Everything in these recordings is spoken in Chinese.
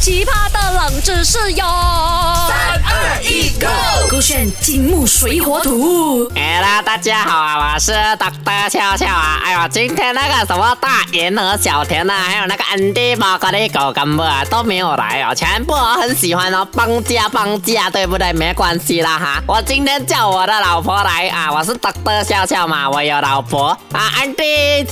奇葩的冷知识哟！三二一，Go！勾选金木水火土。哎啦，大家好啊，我是大大笑笑啊。哎呀，今天那个什么大言和小田呐，还有那个安迪猫哥的狗干部啊都没有来哦，全部我很喜欢哦，帮家帮家，对不对？没关系啦哈，我今天叫我的老婆来啊，我是大大笑笑嘛，我有老婆啊，安迪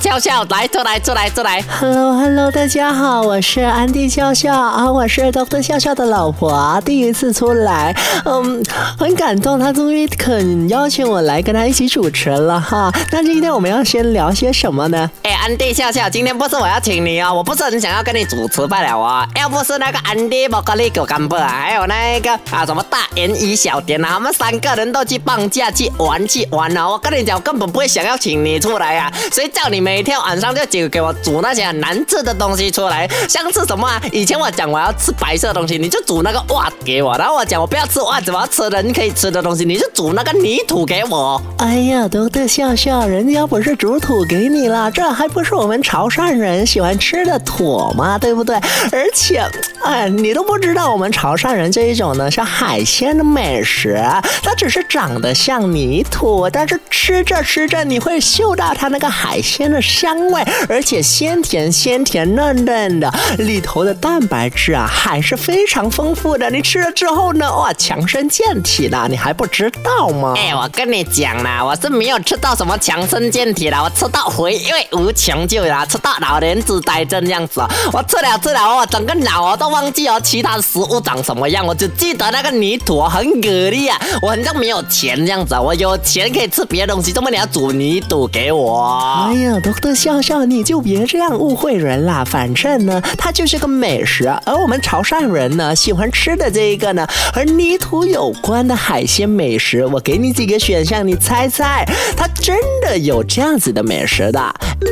笑笑来出来出来出来。Hello Hello，大家好，我是安迪笑笑啊，我是 Doctor 笑笑的老婆，第一次出来，嗯，很感动，他终于肯邀请我来跟他一起主持了哈。但是今天我们要先聊些什么呢？安迪笑笑，今天不是我要请你哦，我不是很想要跟你主持罢了哦。要不是那个安迪莫格利狗干部，还有那个啊什么大言与小田啊，他们三个人都去放假去玩去玩了。我跟你讲，我根本不会想要请你出来啊，谁叫你每天晚上就只给我煮那些很难吃的东西出来？像是什么啊？以前我讲我要吃白色的东西，你就煮那个袜子给我；然后我讲我不要吃袜子，我要吃人可以吃的东西，你就煮那个泥土给我。哎呀，都得笑笑，人家不是煮土给你了，这还是我们潮汕人喜欢吃的妥吗？对不对？而且，哎，你都不知道我们潮汕人这一种呢是海鲜的美食，它只是长得像泥土，但是吃着吃着你会嗅到它那个海鲜的香味，而且鲜甜鲜甜嫩嫩的，里头的蛋白质啊还是非常丰富的。你吃了之后呢，哇，强身健体的，你还不知道吗？哎，我跟你讲啦，我是没有吃到什么强身健体的，我吃到回味无穷就啦，吃到老年痴呆症这样子。我吃了吃了，我整个脑我都忘记哦，其他食物长什么样，我只记得那个泥土很给力啊。我好像没有钱这样子，我有钱可以吃别的东西，怎么你要煮泥土给我？哎呀，多多笑笑，你就别这样误会人啦。反正呢，它就是个美食，而我们潮汕人呢，喜欢吃的这一个呢，和泥土有关的海鲜美食，我给你几个选项，你猜猜，它真的有这样子的美食的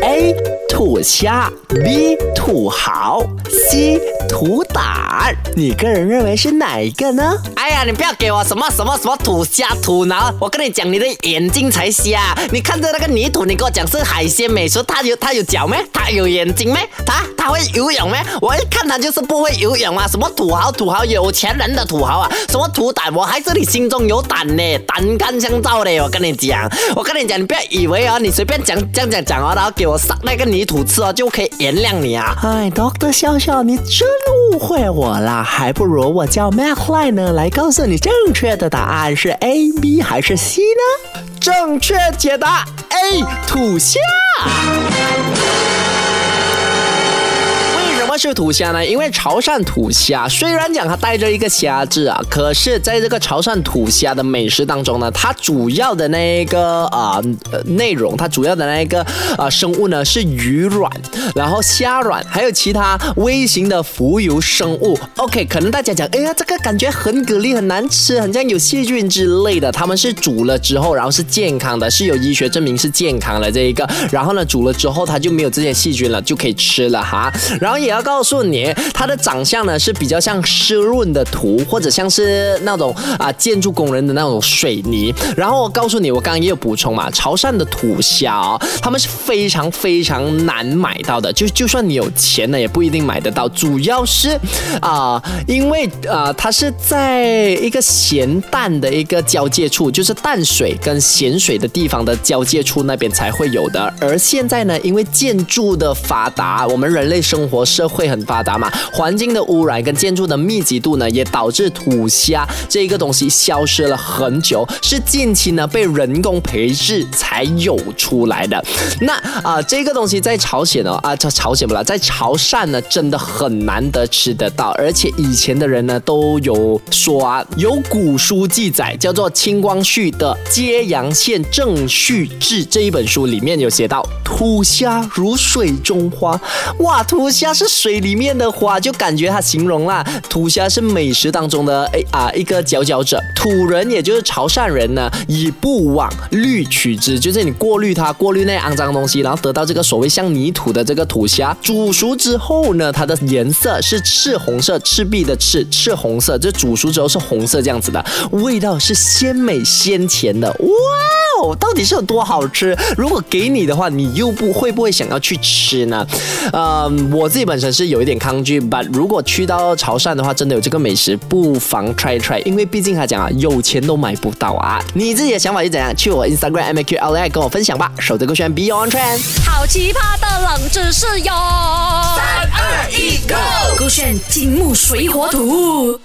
？A 土虾，B 土蚝，C 土胆，你个人认为是哪一个呢？哎呀，你不要给我什么什么什么土虾土脑，我跟你讲，你的眼睛才瞎。你看着那个泥土，你跟我讲是海鲜美食，它有它有脚咩？它有眼睛咩？它它会游泳咩？我一看它就是不会游泳啊！什么土豪土豪有钱人的土豪啊？什么土胆？我还是你心中有胆呢，胆干相照的。我跟你讲，我跟你讲，你不要以为啊，你随便讲讲讲讲哦，然后给我撒那个泥土吃哦，就可以原谅你啊！哎，Doctor 笑笑，你真误会我了，还不如我叫 Mac Line 呢，来告诉你正确的答案是 A、B 还是 C 呢？正确解答 A 土象是土虾呢？因为潮汕土虾虽然讲它带着一个虾字啊，可是在这个潮汕土虾的美食当中呢，它主要的那一个啊内容，它主要的那一个啊生物呢是鱼卵，然后虾卵，还有其他微型的浮游生物。OK，可能大家讲，哎呀，这个感觉很蛤蜊，很难吃，很像有细菌之类的。他们是煮了之后，然后是健康的，是有医学证明是健康的这一个。然后呢，煮了之后它就没有这些细菌了，就可以吃了哈。然后也要。告诉你，它的长相呢是比较像湿润的土，或者像是那种啊建筑工人的那种水泥。然后我告诉你，我刚刚也有补充嘛，潮汕的土虾哦，他们是非常非常难买到的，就就算你有钱呢，也不一定买得到。主要是啊，因为啊，它是在一个咸淡的一个交界处，就是淡水跟咸水的地方的交界处那边才会有的。而现在呢，因为建筑的发达，我们人类生活社会。会很发达嘛？环境的污染跟建筑的密集度呢，也导致土虾这一个东西消失了很久，是近期呢被人工培植才有出来的。那啊，这个东西在朝鲜哦啊，朝朝鲜不啦，在潮汕呢真的很难得吃得到，而且以前的人呢都有说啊，有古书记载，叫做清光绪的《揭阳县正序志》这一本书里面有写到，土虾如水中花，哇，土虾是。水水里面的花，就感觉它形容啦，土虾是美食当中的哎啊一个佼佼者。土人也就是潮汕人呢，以不往滤取之，就是你过滤它，过滤那肮脏东西，然后得到这个所谓像泥土的这个土虾。煮熟之后呢，它的颜色是赤红色，赤壁的赤，赤红色，就煮熟之后是红色这样子的，味道是鲜美鲜甜的，哇哦，到底是有多好吃？如果给你的话，你又不会不会想要去吃呢？呃，我自己本身。是有一点抗拒。But 如果去到潮汕的话，真的有这个美食，不妨 try try，因为毕竟他讲啊，有钱都买不到啊。你自己的想法是怎样？去我 Instagram M A Q L I 跟我分享吧。守着歌选 Beyond Trend，好奇葩的冷知识哟！三二一，Go！勾选金木水火土。